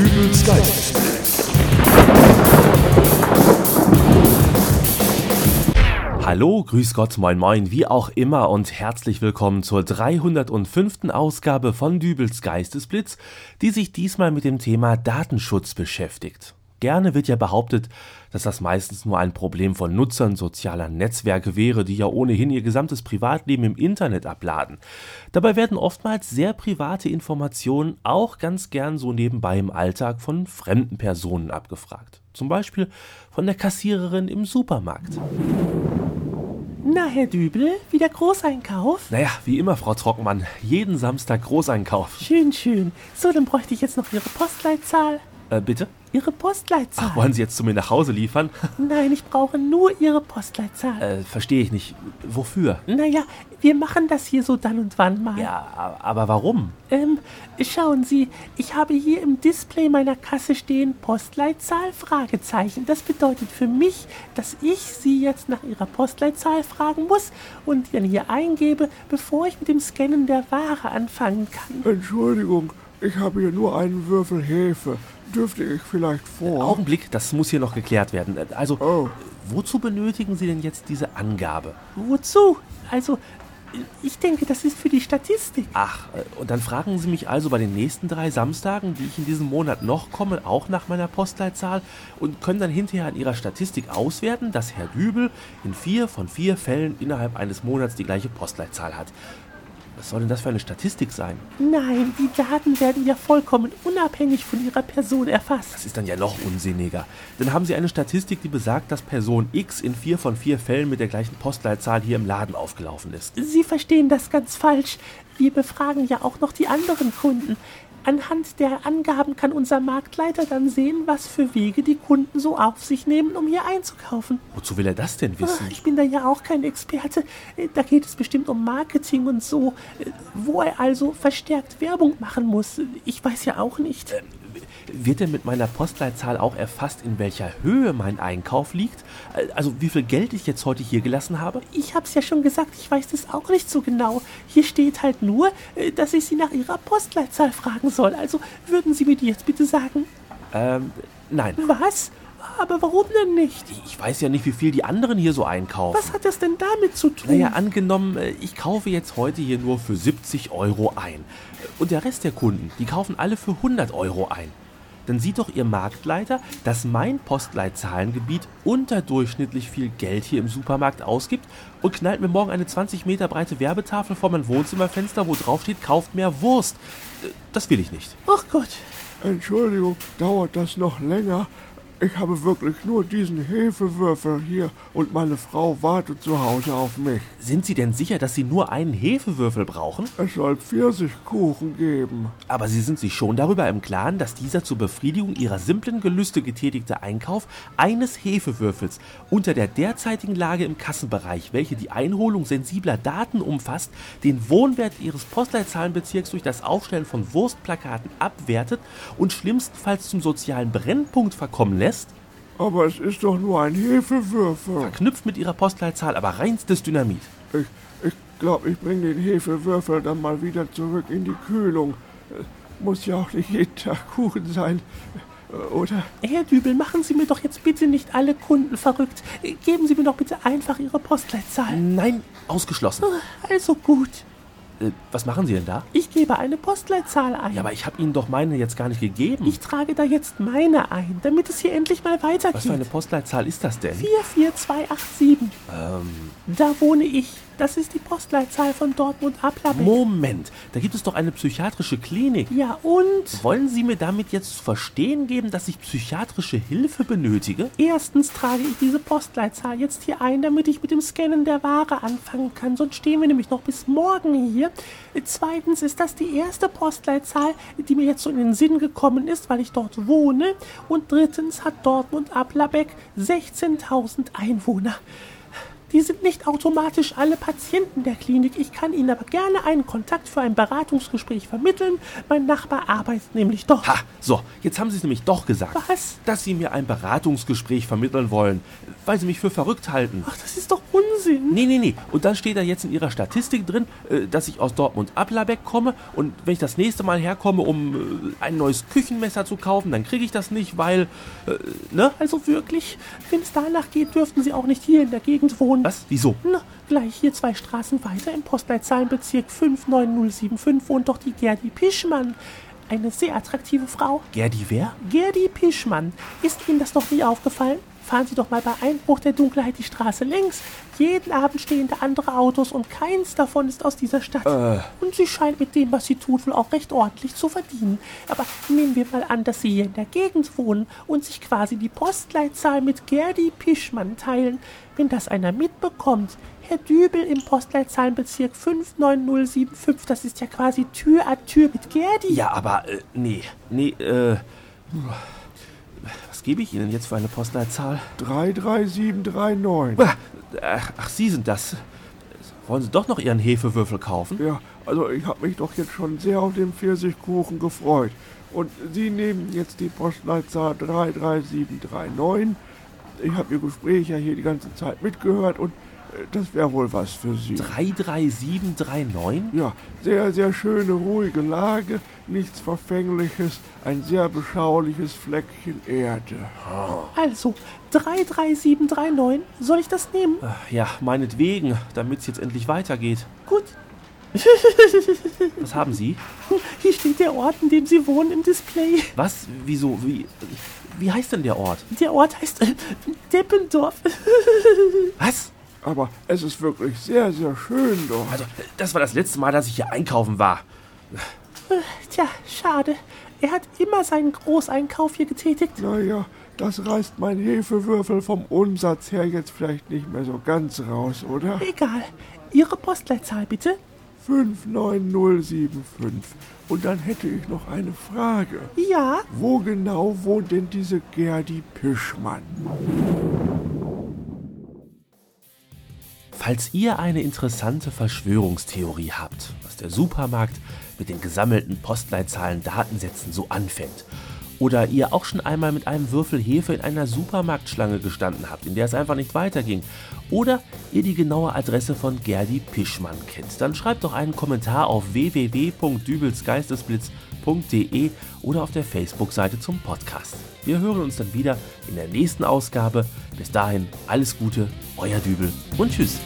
Dübels Geistesblitz. Hallo, grüß Gott, moin moin, wie auch immer und herzlich willkommen zur 305. Ausgabe von Dübels Geistesblitz, die sich diesmal mit dem Thema Datenschutz beschäftigt. Gerne wird ja behauptet, dass das meistens nur ein Problem von Nutzern sozialer Netzwerke wäre, die ja ohnehin ihr gesamtes Privatleben im Internet abladen. Dabei werden oftmals sehr private Informationen auch ganz gern so nebenbei im Alltag von fremden Personen abgefragt. Zum Beispiel von der Kassiererin im Supermarkt. Na, Herr Dübel, wieder Großeinkauf? Naja, wie immer, Frau Trockenmann, jeden Samstag Großeinkauf. Schön, schön. So, dann bräuchte ich jetzt noch Ihre Postleitzahl. Äh, bitte? Ihre Postleitzahl. Ach, wollen Sie jetzt zu mir nach Hause liefern? Nein, ich brauche nur Ihre Postleitzahl. Äh, verstehe ich nicht. Wofür? Naja, wir machen das hier so dann und wann mal. Ja, aber warum? Ähm, schauen Sie, ich habe hier im Display meiner Kasse stehen Postleitzahl Fragezeichen. Das bedeutet für mich, dass ich Sie jetzt nach Ihrer Postleitzahl fragen muss und dann hier eingebe, bevor ich mit dem Scannen der Ware anfangen kann. Entschuldigung, ich habe hier nur einen Würfel Hefe. Dürfte ich vielleicht vor? Augenblick, das muss hier noch geklärt werden. Also, Oh. wozu benötigen Sie denn jetzt diese Angabe? Wozu? Also, ich denke, das ist für die Statistik. Ach, äh, und dann fragen Sie mich also bei den nächsten drei Samstagen, die ich in diesem Monat noch komme, auch nach meiner Postleitzahl und können dann hinterher an Ihrer Statistik auswerten, dass Herr Dübel in vier von vier Fällen innerhalb eines Monats die gleiche Postleitzahl hat. Was soll denn das für eine Statistik sein? Nein, die Daten werden ja vollkommen unabhängig von ihrer Person erfasst. Das ist dann ja noch unsinniger. Dann haben Sie eine Statistik, die besagt, dass Person X in vier von vier Fällen mit der gleichen Postleitzahl hier im Laden aufgelaufen ist. Sie verstehen das ganz falsch. Wir befragen ja auch noch die anderen Kunden. Anhand der Angaben kann unser Marktleiter dann sehen, was für Wege die Kunden so auf sich nehmen, um hier einzukaufen. Wozu will er das denn wissen? Ich bin da ja auch kein Experte. Da geht es bestimmt um Marketing und so, wo er also verstärkt Werbung machen muss. Ich weiß ja auch nicht. Wird denn mit meiner Postleitzahl auch erfasst, in welcher Höhe mein Einkauf liegt? Also wie viel Geld ich jetzt heute hier gelassen habe? Ich hab's ja schon gesagt, ich weiß das auch nicht so genau. Hier steht halt nur, äh, dass ich Sie nach Ihrer Postleitzahl fragen soll. Also würden Sie mir die jetzt bitte sagen? Ähm, nein. Was? Aber warum denn nicht? Ich weiß ja nicht, wie viel die anderen hier so einkaufen. Was hat das denn damit zu tun? Naja, angenommen, äh, ich kaufe jetzt heute hier nur für 70 Euro ein. Und der Rest der Kunden, die kaufen alle für 100 Euro ein. Dann sieht doch Ihr Marktleiter, dass mein Postleitzahlengebiet unterdurchschnittlich viel Geld hier im Supermarkt ausgibt und knallt mir morgen eine 20 Meter breite Werbetafel vor mein Wohnzimmerfenster, wo drauf steht, kauft mehr Wurst. Äh, Das will ich nicht. Ach Gott. Entschuldigung, dauert das noch länger? Ich habe wirklich nur diesen Hefewürfel hier und meine Frau wartet zu Hause auf mich. Sind Sie denn sicher, dass Sie nur einen Hefewürfel brauchen? Es soll Pfirsichkuchen geben. Aber Sie sind sich schon darüber im Klaren, dass dieser zur Befriedigung Ihrer simplen Gelüste getätigte Einkauf eines Hefewürfels unter der derzeitigen Lage im Kassenbereich, welche die Einholung sensibler Daten umfasst, den Wohnwert Ihres Postleitzahlenbezirks durch das Aufstellen von Wurstplakaten abwertet und schlimmstenfalls zum sozialen Brennpunkt verkommen lässt? Aber es ist doch nur ein Hefewürfel. Verknüpft mit Ihrer Postleitzahl aber reinstes Dynamit. Ich, ich glaube, ich bringe den Hefewürfel dann mal wieder zurück in die Kühlung. Muss ja auch nicht jeden Tag Kuchen sein. Oder? Herr Dübel, machen Sie mir doch jetzt bitte nicht alle Kunden verrückt. Geben Sie mir doch bitte einfach Ihre Postleitzahl. Nein, ausgeschlossen. Also gut. Äh, was machen Sie denn da? Ich gebe eine Postleitzahl ein. Ja, aber ich habe Ihnen doch meine jetzt gar nicht gegeben. ich trage da jetzt meine ein, damit es hier endlich mal weitergeht. Was für eine Postleitzahl ist das denn? 44287. Ähm, Da wohne ich. Das ist die Postleitzahl von Dortmund-Aplabeck. Moment, da gibt es doch eine psychiatrische Klinik. Ja, und? Wollen Sie mir damit jetzt zu verstehen geben, dass ich psychiatrische Hilfe benötige? Erstens trage ich diese Postleitzahl jetzt hier ein, damit ich mit dem Scannen der Ware anfangen kann. Sonst stehen wir nämlich noch bis morgen hier. Zweitens ist das die erste Postleitzahl, die mir jetzt so in den Sinn gekommen ist, weil ich dort wohne. Und drittens hat Dortmund-Aplabeck 16.000 Einwohner. Die sind nicht automatisch alle Patienten der Klinik. Ich kann Ihnen aber gerne einen Kontakt für ein Beratungsgespräch vermitteln. Mein Nachbar arbeitet nämlich dort. Ha, so, jetzt haben Sie es nämlich doch gesagt. Was? Dass Sie mir ein Beratungsgespräch vermitteln wollen, weil Sie mich für verrückt halten. Ach, das ist doch Unsinn. Unsinn. Nee, nee, nee. Und dann steht da jetzt in ihrer Statistik drin, äh, dass ich aus Dortmund-Applerbeck komme und wenn ich das nächste Mal herkomme, um äh, ein neues Küchenmesser zu kaufen, dann kriege ich das nicht, weil, äh, ne? Also wirklich, wenn es danach geht, dürften Sie auch nicht hier in der Gegend wohnen. Was? Wieso? Na, gleich hier zwei Straßen weiter im Postleitzahlenbezirk 59075 wohnt doch die Gerdi Pischmann. Eine sehr attraktive Frau. Gerdi wer? Gerdi Pischmann. Ist Ihnen das noch nie aufgefallen? Fahren Sie doch mal bei Einbruch der Dunkelheit die Straße längs. Jeden Abend stehen da andere Autos und keins davon ist aus dieser Stadt. Und sie scheint mit dem, was sie tut, wohl auch recht ordentlich zu verdienen. Aber nehmen wir mal an, dass Sie hier in der Gegend wohnen und sich quasi die Postleitzahl mit Gerdi Pischmann teilen. Wenn das einer mitbekommt, Herr Dübel im Postleitzahlenbezirk 59075, das ist ja quasi Tür an Tür mit Gerdi. Ja, aber, äh, nee, nee, äh, was gebe ich Ihnen jetzt für eine Postleitzahl? 33739. Ach, ach, Sie sind das. Wollen Sie doch noch Ihren Hefewürfel kaufen? Ja, also ich habe mich doch jetzt schon sehr auf den Pfirsichkuchen gefreut. Und Sie nehmen jetzt die Postleitzahl 33739. Ich habe Ihr Gespräch ja hier die ganze Zeit mitgehört und das wäre wohl was für Sie. 33739? Ja, sehr, sehr schöne, ruhige Lage, nichts Verfängliches, ein sehr beschauliches Fleckchen Erde. Also, 33739, soll ich das nehmen? Ja, meinetwegen, damit es jetzt endlich weitergeht. Gut. Was haben Sie? Hier steht der Ort, in dem Sie wohnen, im Display. Was? Wieso? Wie, wie heißt denn der Ort? Der Ort heißt äh, Deppendorf. Was? Aber es ist wirklich sehr, sehr schön dort. Also, das war das letzte Mal, dass ich hier einkaufen war. Tja, schade. Er hat immer seinen Großeinkauf hier getätigt. Naja, das reißt mein Hefewürfel vom Umsatz her jetzt vielleicht nicht mehr so ganz raus, oder? Egal. Ihre Postleitzahl bitte? 59075. Und dann hätte ich noch eine Frage. Ja, Wo genau wohnt denn diese Gerdi Pischmann? Falls ihr eine interessante Verschwörungstheorie habt, was der Supermarkt mit den gesammelten Postleitzahlen Datensätzen so anfängt, oder ihr auch schon einmal mit einem Würfel Hefe in einer Supermarktschlange gestanden habt, in der es einfach nicht weiterging, oder ihr die genaue Adresse von Gerdi Pischmann kennt, dann schreibt doch einen Kommentar auf www.dübelsgeistesblitz.de oder auf der Facebook-Seite zum Podcast. Wir hören uns dann wieder in der nächsten Ausgabe. Bis dahin alles Gute, euer Dübel und tschüss.